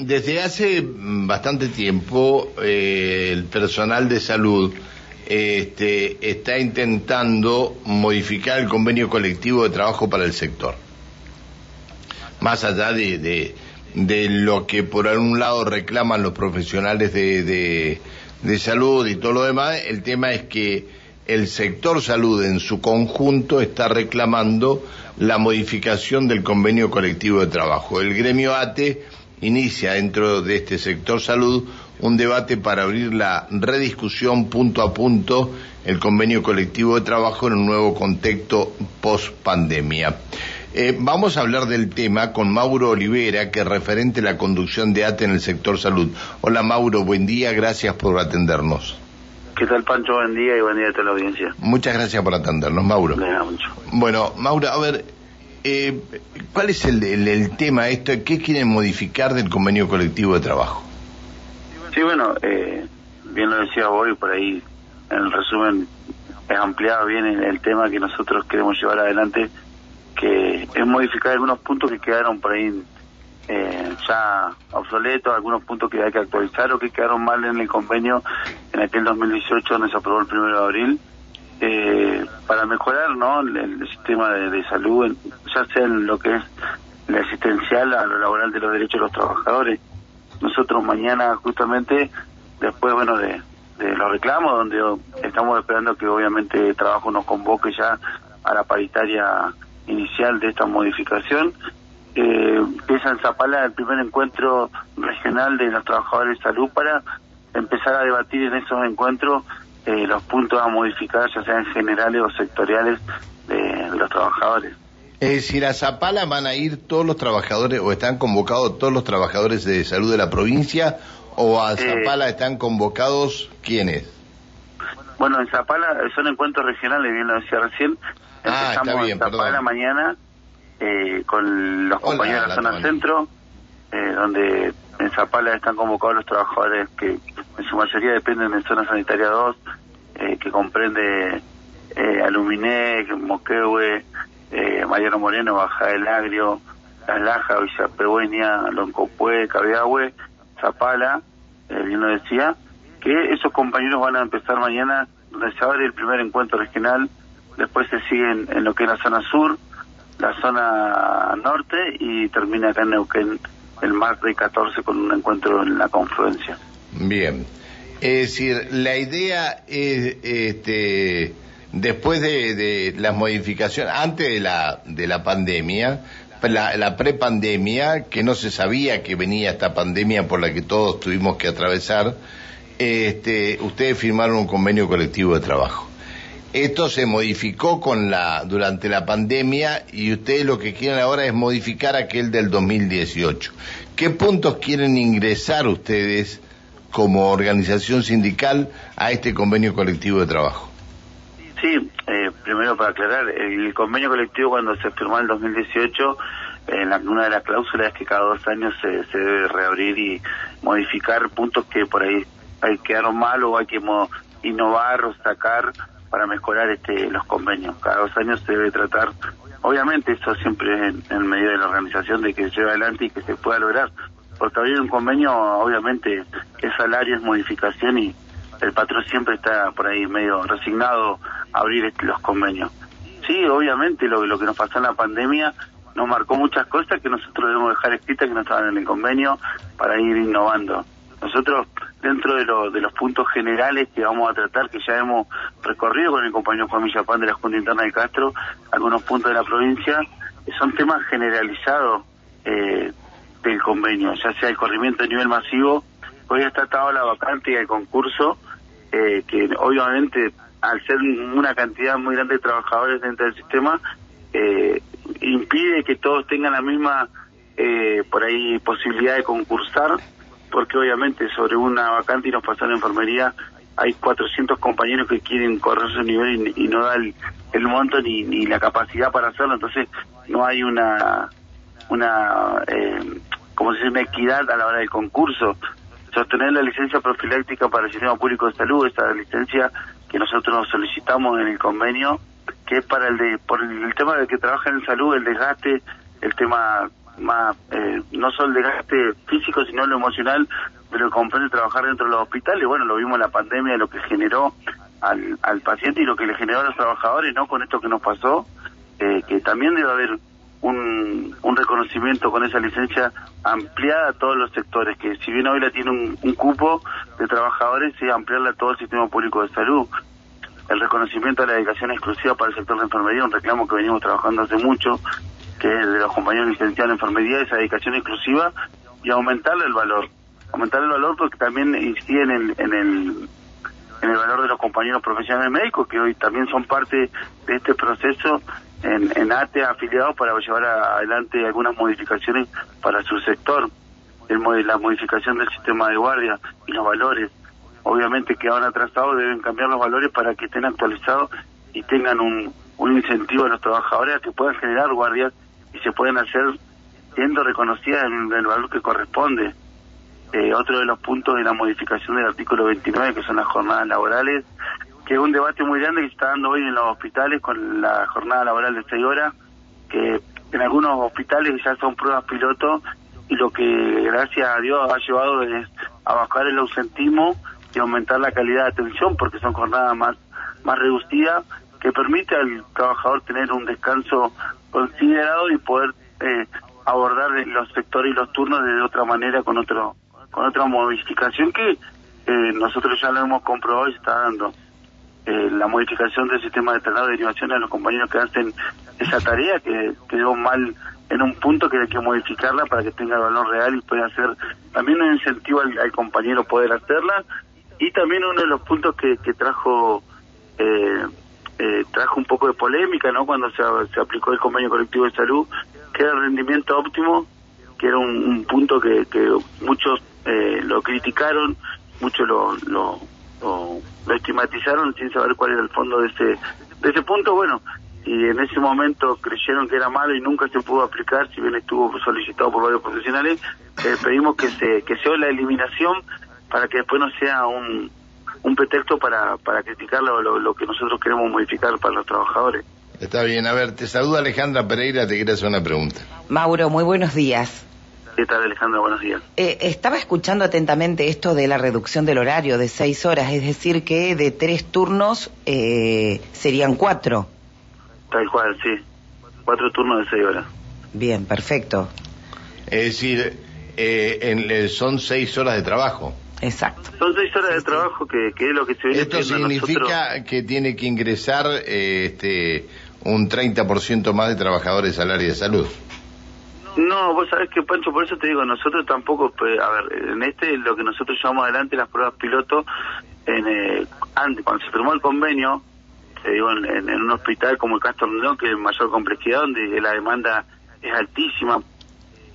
desde hace bastante tiempo eh, el personal de salud este, está intentando modificar el convenio colectivo de trabajo para el sector. Más allá de, de, lo que por algún lado reclaman los profesionales de, de salud y todo lo demás, el tema es que el sector salud en su conjunto está reclamando la modificación del convenio colectivo de trabajo. El gremio ATE inicia dentro de este sector salud un debate para abrir la rediscusión punto a punto el convenio colectivo de trabajo en un nuevo contexto post pandemia. Eh, vamos a hablar del tema con Mauro Olivera, que es referente a la conducción de ATE en el sector salud. Hola Mauro, buen día, gracias por atendernos. ¿Qué tal Pancho? Buen día y buen día a toda la audiencia. Muchas gracias por atendernos, Mauro. mucho. Bueno, Mauro, a ver, eh, ¿cuál es el, el, tema esto? ¿Qué quieren modificar del convenio colectivo de trabajo? Sí, bueno, eh, bien lo decía y por ahí en el resumen es ampliado bien el, tema que nosotros queremos llevar adelante, que es modificar algunos puntos que quedaron por ahí eh, ya obsoletos, algunos puntos que hay que actualizar o que quedaron mal en el convenio en aquel 2018 donde se aprobó el primero de abril, eh, para mejorar ¿no? el, sistema de, salud, ya sea en lo que es la asistencial a lo laboral de los derechos de los trabajadores. Nosotros mañana justamente, después bueno de, de los reclamos, donde estamos esperando que obviamente el trabajo nos convoque ya a la paritaria inicial de esta modificación, eh, empieza en Zapala el primer encuentro regional de los trabajadores de salud para empezar a debatir en esos encuentros eh, los puntos a modificar, ya sean generales o sectoriales de, los trabajadores. Es decir, a Zapala van a ir todos los trabajadores o están convocados todos los trabajadores de salud de la provincia o a Zapala están convocados quiénes? Bueno, en Zapala son encuentros regionales, bien lo decía recién. Ah, Empezamos en Zapala mañana eh, con los compañeros de la zona centro, eh, donde en Zapala están convocados los trabajadores que en su mayoría dependen de zona sanitaria 2, eh, que comprende eh, Aluminé, Moquehue, eh, Mariano Moreno, Baja del Agrio, Las Lajas, Villa Pegüeña, Loncopue, Cabiahue, Zapala, eh, bien lo decía, que esos compañeros van a empezar mañana, donde se abre el primer encuentro regional, después se siguen en lo que es la zona sur, la zona norte y termina acá en Neuquén el martes 14 con un encuentro en la confluencia. Bien. Es decir, la idea es, este, después de, las modificaciones, antes de la, de la pandemia, la, la prepandemia, que no se sabía que venía esta pandemia por la que todos tuvimos que atravesar, este, ustedes firmaron un convenio colectivo de trabajo. Esto se modificó con la durante la pandemia y ustedes lo que quieren ahora es modificar aquel del 2018. ¿Qué puntos quieren ingresar ustedes como organización sindical a este convenio colectivo de trabajo? Sí, eh, primero para aclarar, el convenio colectivo cuando se firmó en el 2018, en una de las cláusulas es que cada dos años se, se debe reabrir y modificar puntos que por ahí hay quedaron mal o hay que innovar o sacar para mejorar este los convenios. Cada dos años se debe tratar, obviamente eso siempre en, en medida de la organización de que se lleve adelante y que se pueda lograr, porque abrir un convenio obviamente es salario, es modificación y el patrón siempre está por ahí medio resignado a abrir este, los convenios. Sí, obviamente lo, lo que nos pasó en la pandemia nos marcó muchas cosas que nosotros debemos dejar escritas que no estaban en el convenio para ir innovando. Nosotros, dentro de, de los puntos generales que vamos a tratar, que ya hemos recorrido con el compañero Juan Villapán de la Junta Interna de Castro, algunos puntos de la provincia, son temas generalizados eh, del convenio, ya sea el corrimiento a nivel masivo, hoy está atado la vacante y el concurso, eh, que obviamente al ser una cantidad muy grande de trabajadores dentro del sistema, eh, impide que todos tengan la misma, eh, por ahí, posibilidad de concursar porque obviamente sobre una vacante y nos pasó en enfermería hay 400 compañeros que quieren correr su nivel y, no da el, monto ni, ni, la capacidad para hacerlo, entonces no hay una, una eh, como se una equidad a la hora del concurso. Sostener la licencia profiláctica para el sistema público de salud, esta licencia que nosotros solicitamos en el convenio, que es para el de, por el, tema de que trabaja en salud, el desgaste, el tema más eh, no solo el desgaste físico, sino lo emocional que comprende trabajar dentro de los hospitales. Bueno, lo vimos en la pandemia, lo que generó al, al paciente y lo que le generó a los trabajadores, ¿no? Con esto que nos pasó, eh, que también debe haber un, un reconocimiento con esa licencia ampliada a todos los sectores, que si bien hoy la tiene un, cupo de trabajadores, sí ampliarla a todo el sistema público de salud. El reconocimiento de la dedicación exclusiva para el sector de enfermería, un reclamo que venimos trabajando hace mucho, que es de los compañeros licenciados en enfermería, esa dedicación exclusiva y aumentarle el valor. Aumentarle el valor porque también incide en el, en el en el valor de los compañeros profesionales médicos que hoy también son parte de este proceso en, en ATE afiliados para llevar adelante algunas modificaciones para su sector, el, la modificación del sistema de guardia y los valores. Obviamente que han atrasados, deben cambiar los valores para que estén actualizados y tengan un, un incentivo a los trabajadores a que puedan generar guardias y se puedan hacer siendo reconocidas en el valor que corresponde. Eh, otro de los puntos de la modificación del artículo 29, que son las jornadas laborales, que es un debate muy grande que se está dando hoy en los hospitales con la jornada laboral de 6 horas, que en algunos hospitales ya son pruebas piloto y lo que gracias a Dios ha llevado es a bajar el ausentismo y aumentar la calidad de atención porque son jornadas más, más reducidas que permite al trabajador tener un descanso considerado y poder eh, abordar los sectores y los turnos de otra manera con otro con otra modificación que eh, nosotros ya lo hemos comprobado y se está dando. Eh, la modificación del sistema de traslado de derivación a los compañeros que hacen esa tarea que quedó mal en un punto que hay que modificarla para que tenga valor real y pueda hacer también un incentivo al, compañero poder hacerla. Y también uno de los puntos que, que trajo eh, eh, trajo un poco de polémica no cuando se, se aplicó el convenio colectivo de salud que era el rendimiento óptimo que era un, punto que, que muchos eh, lo criticaron muchos lo, lo lo, estigmatizaron sin saber cuál era el fondo de ese, de ese punto, bueno, y en ese momento creyeron que era malo y nunca se pudo aplicar, si bien estuvo solicitado por varios profesionales, eh, pedimos que se que sea la eliminación para que después no sea un, un pretexto para, para criticar lo, lo, que nosotros queremos modificar para los trabajadores. Está bien, a ver, te saluda Alejandra Pereira, te quiero hacer una pregunta. Mauro, muy buenos días. ¿Qué tal, Alejandro? Buenos días. Eh, estaba escuchando atentamente esto de la reducción del horario de seis horas, es decir, que de tres turnos eh, serían cuatro. Tal cual, sí. Cuatro turnos de seis horas. Bien, perfecto. Es decir, eh, son seis horas de trabajo. Exacto. Son seis horas de trabajo que, es lo que se viene Esto significa que tiene que ingresar este, un 30% más de trabajadores al área de salud. No, vos sabés que, Pancho, por eso te digo, nosotros tampoco, pues, a ver, en este lo que nosotros llevamos adelante las pruebas piloto, en, eh, antes, cuando se firmó el convenio, te digo, en, un hospital como el Castro León, que es mayor complejidad, donde la demanda es altísima,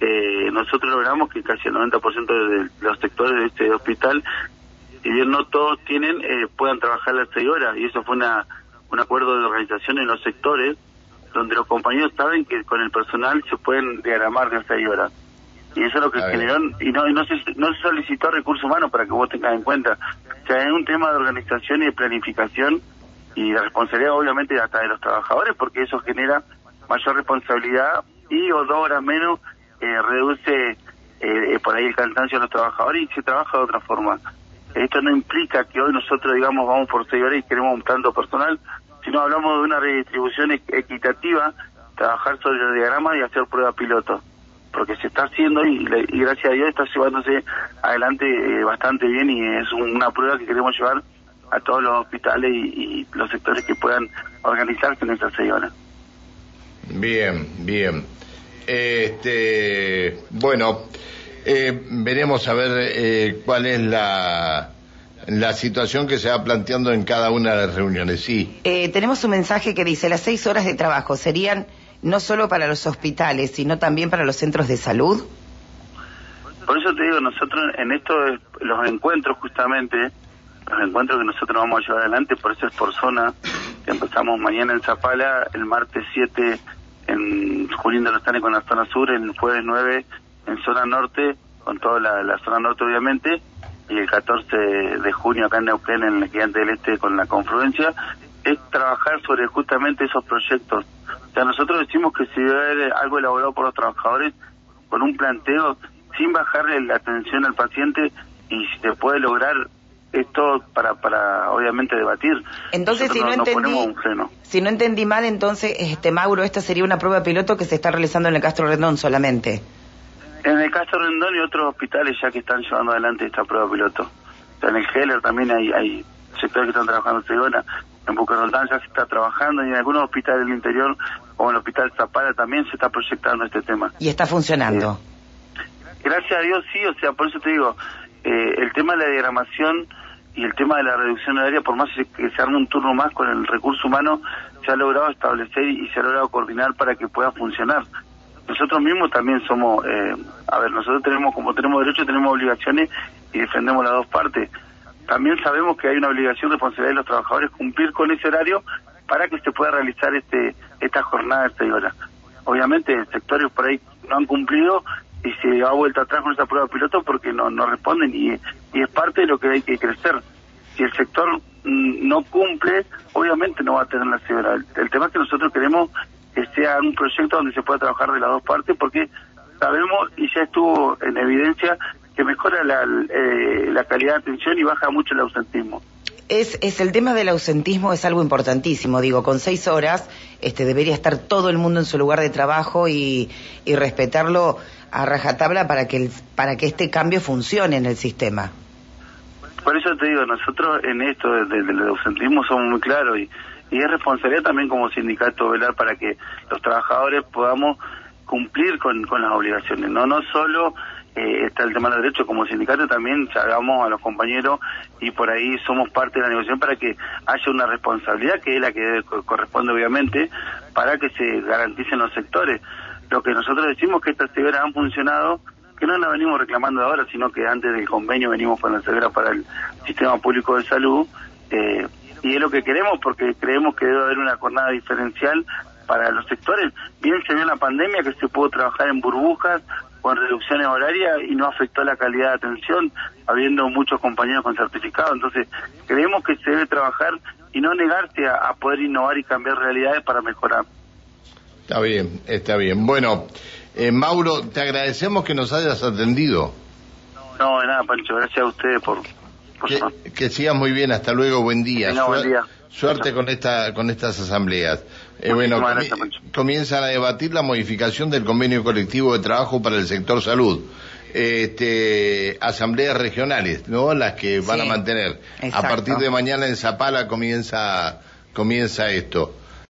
eh, nosotros logramos que casi el 90% de los sectores de este hospital, si bien no todos tienen, eh, puedan trabajar las seis horas, y eso fue una, un acuerdo de organización en los sectores, donde los compañeros saben que con el personal se pueden diagramar de seis horas. Y eso es lo que generó, y no, y no, se, no se solicitó recursos humanos para que vos tengas en cuenta. O sea, es un tema de organización y de planificación y de responsabilidad obviamente hasta de los trabajadores porque eso genera mayor responsabilidad y o dos horas menos eh, reduce eh, eh, por ahí el cansancio de los trabajadores y se trabaja de otra forma. Esto no implica que hoy nosotros digamos vamos por seis horas y queremos un tanto personal, si no hablamos de una redistribución equitativa, trabajar sobre el diagrama y hacer prueba piloto, porque se está haciendo y, gracias a Dios está llevándose adelante eh, bastante bien y es una prueba que queremos llevar a todos los hospitales y, los sectores que puedan organizarse en estas seis. Bien, bien. Este, bueno, eh, veremos a ver eh, cuál es la la situación que se va planteando en cada una de las reuniones, sí. Eh, tenemos un mensaje que dice, las seis horas de trabajo serían no solo para los hospitales, sino también para los centros de salud. Por eso te digo, nosotros en estos, los encuentros justamente, los encuentros que nosotros vamos a llevar adelante, por eso es por zona, que empezamos mañana en Zapala, el martes 7 en Junín de los con la zona sur, el jueves 9 en zona norte, con toda la zona norte obviamente, y el 14 de junio acá en Neuquén, en el Gigante del Este, con la confluencia, es trabajar sobre justamente esos proyectos. O sea, nosotros decimos que si debe haber algo elaborado por los trabajadores, con un planteo sin bajarle la atención al paciente y si se puede lograr esto para, para obviamente debatir. Entonces, si no, entendí, si no entendí mal, entonces, este Mauro, esta sería una prueba piloto que se está realizando en el Castro Rendón solamente. En el Castro Rendón y otros hospitales ya que están llevando adelante esta prueba piloto. en el Heller también hay, hay sectores que están trabajando en Segona, en Bucarrotán ya se está trabajando y en algunos hospitales del interior, como en el Hospital Zapala, también se está proyectando este tema. ¿Y está funcionando? Eh, gracias a Dios sí, o sea, por eso te digo, eh, el tema de la diagramación y el tema de la reducción horaria, por más que se arme un turno más con el recurso humano, se ha logrado establecer y se ha logrado coordinar para que pueda funcionar. Nosotros mismos también somos, eh, a ver, nosotros tenemos, como tenemos derechos, tenemos obligaciones y defendemos las dos partes. También sabemos que hay una obligación, responsabilidad de los trabajadores cumplir con ese horario para que se pueda realizar este esta jornada de seis horas. Obviamente, sectores por ahí no han cumplido y se ha vuelto atrás con esa prueba piloto porque no, no responden y, y es parte de lo que hay que crecer. Si el sector mm, no cumple, obviamente no va a tener la seguridad. El, tema es que nosotros queremos que sea un proyecto donde se pueda trabajar de las dos partes porque sabemos y ya estuvo en evidencia que mejora la, eh, la calidad de atención y baja mucho el ausentismo. Es, es el tema del ausentismo es algo importantísimo. Digo, con seis horas este, debería estar todo el mundo en su lugar de trabajo y, y respetarlo a rajatabla para que, el, para que este cambio funcione en el sistema. Por eso te digo, nosotros en esto del ausentismo somos muy claros y, y es responsabilidad también como sindicato velar para que los trabajadores podamos cumplir con, con las obligaciones, no no solo eh, está el tema de los derechos como sindicato también llamamos a los compañeros y por ahí somos parte de la negociación para que haya una responsabilidad que es la que corresponde obviamente para que se garanticen los sectores. Lo que nosotros decimos que estas severas han funcionado, que no las venimos reclamando ahora, sino que antes del convenio venimos con la severa para el sistema público de salud, eh, y es lo que queremos porque creemos que debe haber una jornada diferencial para los sectores. Bien se vio en la pandemia que se pudo trabajar en burbujas o en reducciones horarias y no afectó la calidad de atención, habiendo muchos compañeros con certificado. Entonces, creemos que se debe trabajar y no negarse a poder innovar y cambiar realidades para mejorar. Está bien, está bien. Bueno, eh, Mauro, te agradecemos que nos hayas atendido. No, de nada, Pancho, gracias a ustedes por... que, que, sigas muy bien, hasta luego, buen día. buen día. Suerte con esta con estas asambleas. Eh, bueno, comienzan a debatir la modificación del convenio colectivo de trabajo para el sector salud. Este, asambleas regionales, ¿no? Las que van a mantener. A partir de mañana en Zapala comienza comienza esto.